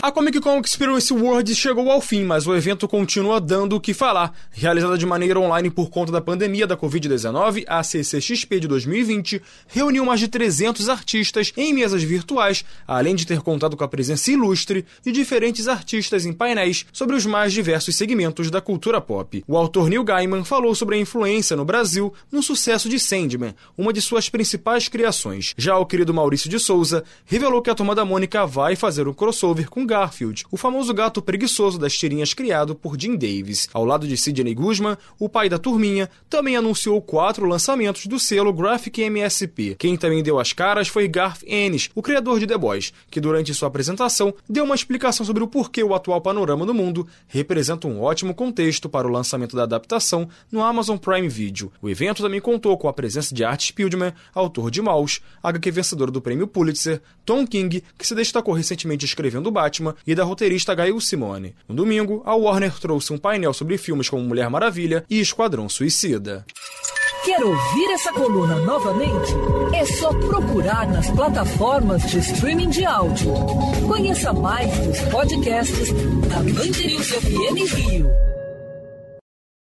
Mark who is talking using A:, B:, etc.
A: A Comic Con Experience World chegou ao fim, mas o evento continua dando o que falar. Realizada de maneira online por conta da pandemia da Covid-19, a CCXP de 2020 reuniu mais de 300 artistas em mesas virtuais, além de ter contado com a presença ilustre de diferentes artistas em painéis sobre os mais diversos segmentos da cultura pop. O autor Neil Gaiman falou sobre a influência no Brasil no sucesso de Sandman, uma de suas principais criações. Já o querido Maurício de Souza revelou que a Turma da Mônica vai fazer um crossover com Garfield, o famoso gato preguiçoso das tirinhas criado por Jim Davis. Ao lado de Sidney Guzman, o pai da turminha, também anunciou quatro lançamentos do selo Graphic MSP. Quem também deu as caras foi Garth Ennis, o criador de The Boys, que durante sua apresentação deu uma explicação sobre o porquê o atual panorama do mundo representa um ótimo contexto para o lançamento da adaptação no Amazon Prime Video. O evento também contou com a presença de Art Spieldman, autor de Maus, HQ vencedor do prêmio Pulitzer, Tom King, que se destacou recentemente escrevendo Batman, Batman e da roteirista Gail Simone. No domingo, a Warner trouxe um painel sobre filmes como Mulher Maravilha e Esquadrão Suicida.
B: Quer ouvir essa coluna novamente? É só procurar nas plataformas de streaming de áudio. Conheça mais dos podcasts da Band News FM Rio.